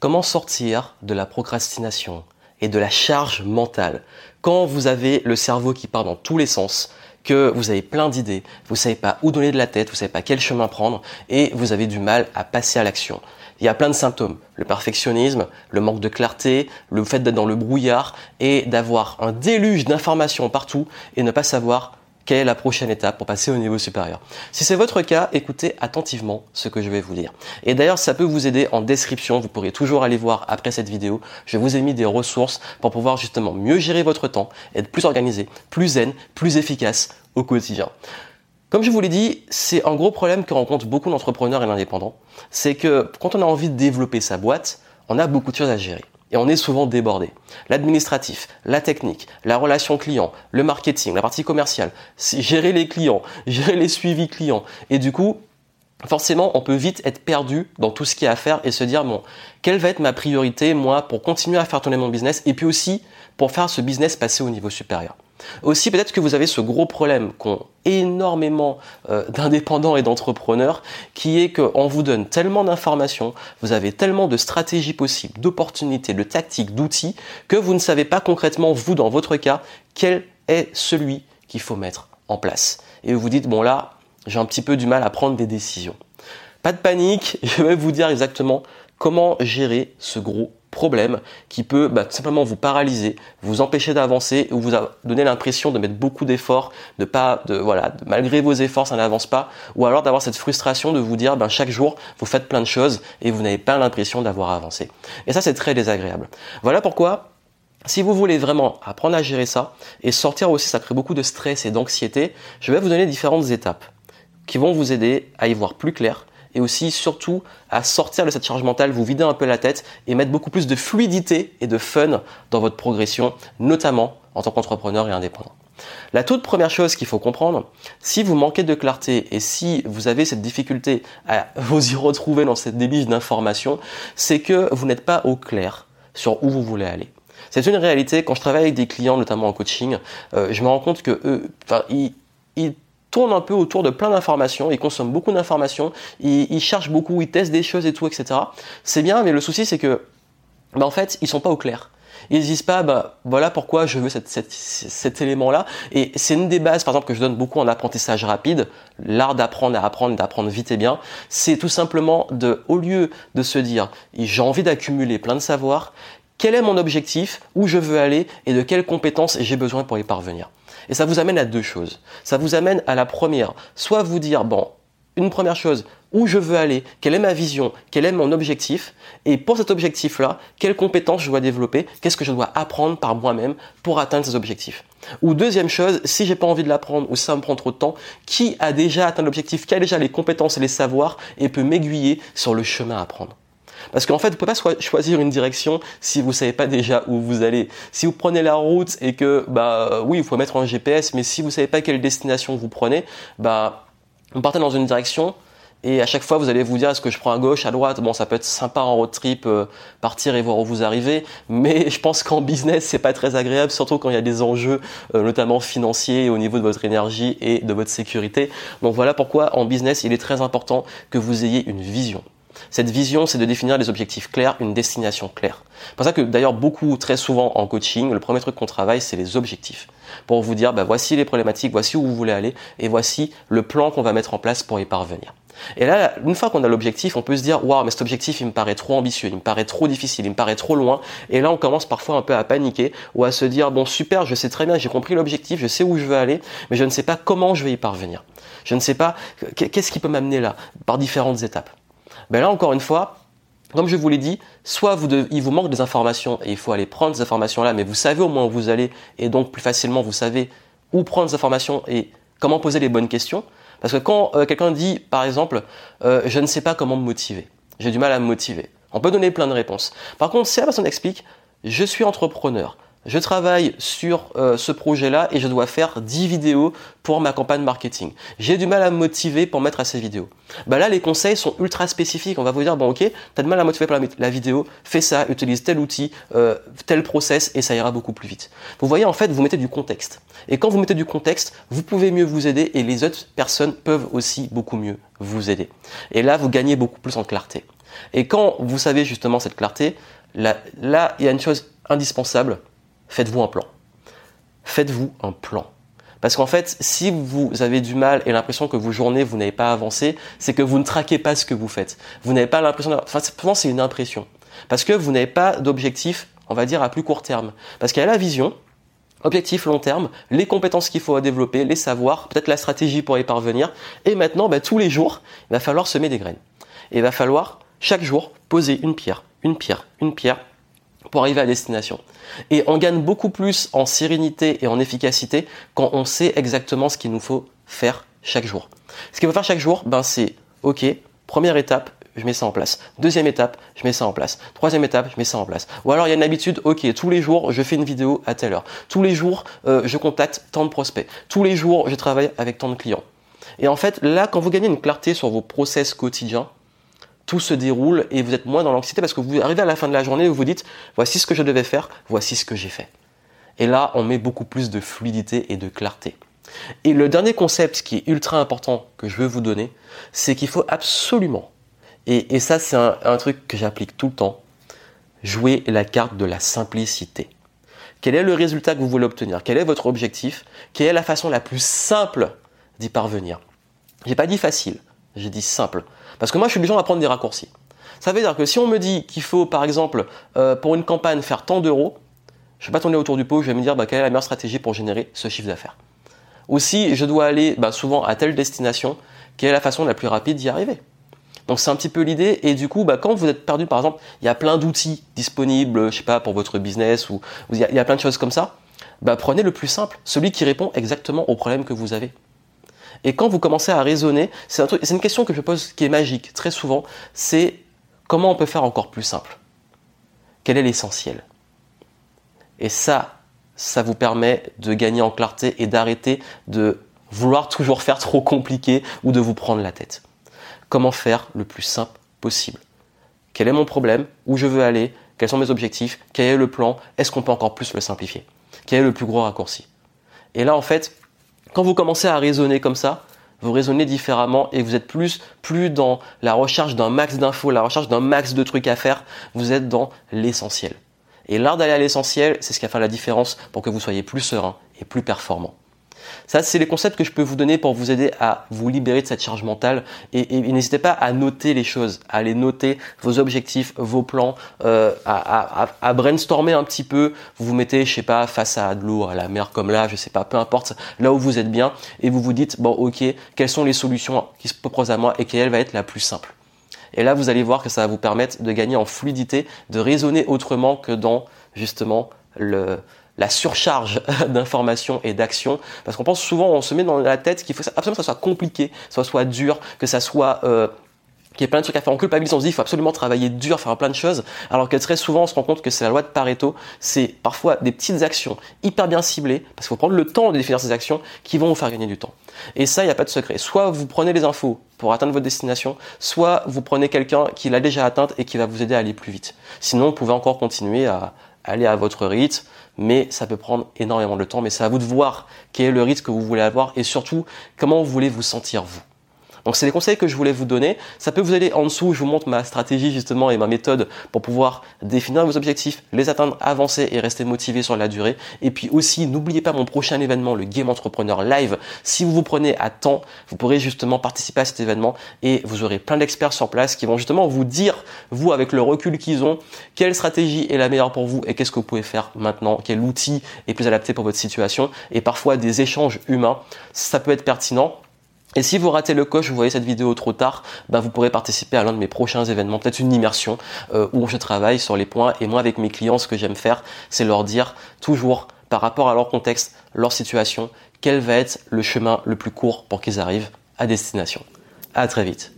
Comment sortir de la procrastination et de la charge mentale quand vous avez le cerveau qui part dans tous les sens, que vous avez plein d'idées, vous savez pas où donner de la tête, vous savez pas quel chemin prendre et vous avez du mal à passer à l'action. Il y a plein de symptômes. Le perfectionnisme, le manque de clarté, le fait d'être dans le brouillard et d'avoir un déluge d'informations partout et ne pas savoir quelle est la prochaine étape pour passer au niveau supérieur. Si c'est votre cas, écoutez attentivement ce que je vais vous dire. Et d'ailleurs, ça peut vous aider en description, vous pourrez toujours aller voir après cette vidéo. Je vous ai mis des ressources pour pouvoir justement mieux gérer votre temps, être plus organisé, plus zen, plus efficace au quotidien. Comme je vous l'ai dit, c'est un gros problème que rencontrent beaucoup d'entrepreneurs et d'indépendants. C'est que quand on a envie de développer sa boîte, on a beaucoup de choses à gérer. Et on est souvent débordé. L'administratif, la technique, la relation client, le marketing, la partie commerciale, gérer les clients, gérer les suivis clients. Et du coup, forcément, on peut vite être perdu dans tout ce qu'il y a à faire et se dire, bon, quelle va être ma priorité, moi, pour continuer à faire tourner mon business et puis aussi pour faire ce business passer au niveau supérieur. Aussi, peut-être que vous avez ce gros problème qu'ont énormément euh, d'indépendants et d'entrepreneurs, qui est qu'on vous donne tellement d'informations, vous avez tellement de stratégies possibles, d'opportunités, de tactiques, d'outils, que vous ne savez pas concrètement, vous, dans votre cas, quel est celui qu'il faut mettre en place. Et vous vous dites, bon là, j'ai un petit peu du mal à prendre des décisions. Pas de panique, je vais vous dire exactement comment gérer ce gros problème qui peut bah, simplement vous paralyser, vous empêcher d'avancer ou vous donner l'impression de mettre beaucoup d'efforts, de pas, de voilà, malgré vos efforts ça n'avance pas, ou alors d'avoir cette frustration de vous dire ben chaque jour vous faites plein de choses et vous n'avez pas l'impression d'avoir avancé. Et ça c'est très désagréable. Voilà pourquoi si vous voulez vraiment apprendre à gérer ça et sortir aussi, ça crée beaucoup de stress et d'anxiété, je vais vous donner différentes étapes qui vont vous aider à y voir plus clair et aussi surtout à sortir de cette charge mentale, vous vider un peu la tête et mettre beaucoup plus de fluidité et de fun dans votre progression, notamment en tant qu'entrepreneur et indépendant. La toute première chose qu'il faut comprendre, si vous manquez de clarté et si vous avez cette difficulté à vous y retrouver dans cette débige d'informations, c'est que vous n'êtes pas au clair sur où vous voulez aller. C'est une réalité. Quand je travaille avec des clients, notamment en coaching, euh, je me rends compte que eux, ils, ils tourne un peu autour de plein d'informations, ils consomment beaucoup d'informations, ils, cherchent beaucoup, ils testent des choses et tout, etc. C'est bien, mais le souci c'est que, bah, en fait, ils sont pas au clair. Ils disent pas, bah voilà pourquoi je veux cet élément-là. Et c'est une des bases, par exemple, que je donne beaucoup en apprentissage rapide, l'art d'apprendre à apprendre, d'apprendre vite et bien. C'est tout simplement de, au lieu de se dire, j'ai envie d'accumuler plein de savoir, quel est mon objectif, où je veux aller et de quelles compétences j'ai besoin pour y parvenir. Et ça vous amène à deux choses. Ça vous amène à la première, soit vous dire, bon, une première chose, où je veux aller, quelle est ma vision, quel est mon objectif, et pour cet objectif-là, quelles compétences je dois développer, qu'est-ce que je dois apprendre par moi-même pour atteindre ces objectifs. Ou deuxième chose, si j'ai pas envie de l'apprendre ou ça me prend trop de temps, qui a déjà atteint l'objectif, qui a déjà les compétences et les savoirs et peut m'aiguiller sur le chemin à prendre. Parce qu'en fait, vous ne pouvez pas choisir une direction si vous ne savez pas déjà où vous allez. Si vous prenez la route et que, bah, oui, il faut mettre un GPS, mais si vous ne savez pas quelle destination vous prenez, bah, vous partez dans une direction et à chaque fois vous allez vous dire est-ce que je prends à gauche, à droite? Bon, ça peut être sympa en road trip, euh, partir et voir où vous arrivez, mais je pense qu'en business c'est pas très agréable, surtout quand il y a des enjeux, euh, notamment financiers, au niveau de votre énergie et de votre sécurité. Donc voilà pourquoi en business il est très important que vous ayez une vision. Cette vision, c'est de définir des objectifs clairs, une destination claire. C'est pour ça que d'ailleurs beaucoup, très souvent en coaching, le premier truc qu'on travaille, c'est les objectifs. Pour vous dire, bah, voici les problématiques, voici où vous voulez aller, et voici le plan qu'on va mettre en place pour y parvenir. Et là, une fois qu'on a l'objectif, on peut se dire, waouh, mais cet objectif, il me paraît trop ambitieux, il me paraît trop difficile, il me paraît trop loin. Et là, on commence parfois un peu à paniquer ou à se dire, bon, super, je sais très bien, j'ai compris l'objectif, je sais où je veux aller, mais je ne sais pas comment je vais y parvenir. Je ne sais pas qu'est-ce qui peut m'amener là, par différentes étapes. Ben là, encore une fois, comme je vous l'ai dit, soit vous il vous manque des informations et il faut aller prendre ces informations-là, mais vous savez au moins où vous allez et donc plus facilement vous savez où prendre ces informations et comment poser les bonnes questions. Parce que quand euh, quelqu'un dit, par exemple, euh, je ne sais pas comment me motiver, j'ai du mal à me motiver, on peut donner plein de réponses. Par contre, si la personne explique, je suis entrepreneur, je travaille sur euh, ce projet-là et je dois faire 10 vidéos pour ma campagne marketing. J'ai du mal à me motiver pour mettre à ces vidéos. Bah là, les conseils sont ultra spécifiques. On va vous dire, bon ok, tu as de mal à motiver pour la, vidéo, fais ça, utilise tel outil, euh, tel process et ça ira beaucoup plus vite. Vous voyez, en fait, vous mettez du contexte. Et quand vous mettez du contexte, vous pouvez mieux vous aider et les autres personnes peuvent aussi beaucoup mieux vous aider. Et là, vous gagnez beaucoup plus en clarté. Et quand vous savez justement cette clarté, là il y a une chose indispensable, faites-vous un plan. Faites-vous un plan. Parce qu'en fait, si vous avez du mal et l'impression que vos journées, vous n'avez pas avancé, c'est que vous ne traquez pas ce que vous faites. Vous n'avez pas l'impression... Enfin, c'est une impression. Parce que vous n'avez pas d'objectif, on va dire, à plus court terme. Parce qu'il y a la vision, objectif long terme, les compétences qu'il faut développer, les savoirs, peut-être la stratégie pour y parvenir. Et maintenant, bah, tous les jours, il va falloir semer des graines. Et il va falloir, chaque jour, poser une pierre, une pierre, une pierre, pour arriver à destination. Et on gagne beaucoup plus en sérénité et en efficacité quand on sait exactement ce qu'il nous faut faire chaque jour. Ce qu'il faut faire chaque jour, ben c'est OK, première étape, je mets ça en place. Deuxième étape, je mets ça en place. Troisième étape, je mets ça en place. Ou alors il y a une habitude, ok, tous les jours, je fais une vidéo à telle heure. Tous les jours, euh, je contacte tant de prospects. Tous les jours, je travaille avec tant de clients. Et en fait, là, quand vous gagnez une clarté sur vos process quotidiens, tout se déroule et vous êtes moins dans l'anxiété parce que vous arrivez à la fin de la journée et vous vous dites voici ce que je devais faire, voici ce que j'ai fait. Et là, on met beaucoup plus de fluidité et de clarté. Et le dernier concept qui est ultra important que je veux vous donner, c'est qu'il faut absolument, et, ça c'est un, un truc que j'applique tout le temps, jouer la carte de la simplicité. Quel est le résultat que vous voulez obtenir? Quel est votre objectif? Quelle est la façon la plus simple d'y parvenir? J'ai pas dit facile, j'ai dit simple. Parce que moi, je suis obligé à prendre des raccourcis. Ça veut dire que si on me dit qu'il faut, par exemple, euh, pour une campagne, faire tant d'euros, je ne vais pas tourner autour du pot, je vais me dire bah, quelle est la meilleure stratégie pour générer ce chiffre d'affaires? Aussi, je dois aller bah, souvent à telle destination, quelle est la façon la plus rapide d'y arriver? Donc c'est un petit peu l'idée. Et du coup, bah, quand vous êtes perdu, par exemple, il y a plein d'outils disponibles, je sais pas, pour votre business ou il y, a plein de choses comme ça. Prenez le plus simple, celui qui répond exactement au problème que vous avez. Et quand vous commencez à raisonner, c'est une question que je pose qui est magique très souvent, c'est comment on peut faire encore plus simple? Quel est l'essentiel? Et ça, ça vous permet de gagner en clarté et d'arrêter de vouloir toujours faire trop compliqué ou de vous prendre la tête. Comment faire le plus simple possible? Quel est mon problème? Où je veux aller? Quels sont mes objectifs? Quel est le plan? Est-ce qu'on peut encore plus le simplifier? Quel est le plus gros raccourci? Et là, en fait, quand vous commencez à raisonner comme ça, vous raisonnez différemment et vous êtes plus, plus dans la recherche d'un max d'infos, la recherche d'un max de trucs à faire, vous êtes dans l'essentiel. Et l'art d'aller à l'essentiel, c'est ce qui va faire la différence pour que vous soyez plus serein et plus performant. Ça, c'est les concepts que je peux vous donner pour vous aider à vous libérer de cette charge mentale. Et, n'hésitez pas à noter les choses, à les noter, vos objectifs, vos plans, euh, à, brainstormer un petit peu. Vous vous mettez, je sais pas, face à de l'eau, à la mer comme là, je sais pas, peu importe, là où vous êtes bien, et vous vous dites, bon, ok, quelles sont les solutions qui se proposent à moi et quelle va être la plus simple. Et là, vous allez voir que ça va vous permettre de gagner en fluidité, de raisonner autrement que dans justement le, la surcharge d'informations et d'actions, parce qu'on pense souvent, on se met dans la tête qu'il faut absolument que ça soit compliqué, que ça soit dur, que ça soit euh, qu'il y ait plein de trucs à faire. en culpabilise, on se dit il faut absolument travailler dur, faire plein de choses, alors que très souvent on se rend compte que c'est la loi de Pareto, c'est parfois des petites actions hyper bien ciblées, parce qu'il faut prendre le temps de définir ces actions qui vont vous faire gagner du temps. Et ça, il n'y a pas de secret. Soit vous prenez les infos pour atteindre votre destination, soit vous prenez quelqu'un qui l'a déjà atteinte et qui va vous aider à aller plus vite. Sinon, vous pouvez encore continuer à aller à votre rythme, mais ça peut prendre énormément de temps. Mais c'est à vous de voir quel est le rythme que vous voulez avoir et surtout comment vous voulez vous sentir vous. Donc c'est les conseils que je voulais vous donner. Ça peut vous aider en dessous, je vous montre ma stratégie justement et ma méthode pour pouvoir définir vos objectifs, les atteindre, avancer et rester motivé sur la durée. Et puis aussi, n'oubliez pas mon prochain événement, le Game Entrepreneur Live. Si vous vous prenez à temps, vous pourrez justement participer à cet événement et vous aurez plein d'experts sur place qui vont justement vous dire, vous avec le recul qu'ils ont, quelle stratégie est la meilleure pour vous et qu'est-ce que vous pouvez faire maintenant, quel outil est plus adapté pour votre situation et parfois des échanges humains. Ça peut être pertinent. Et si vous ratez le coche, vous voyez cette vidéo trop tard, bah vous pourrez participer à l'un de mes prochains événements, peut-être une immersion euh, où je travaille sur les points. Et moi, avec mes clients, ce que j'aime faire, c'est leur dire toujours par rapport à leur contexte, leur situation, quel va être le chemin le plus court pour qu'ils arrivent à destination. À très vite.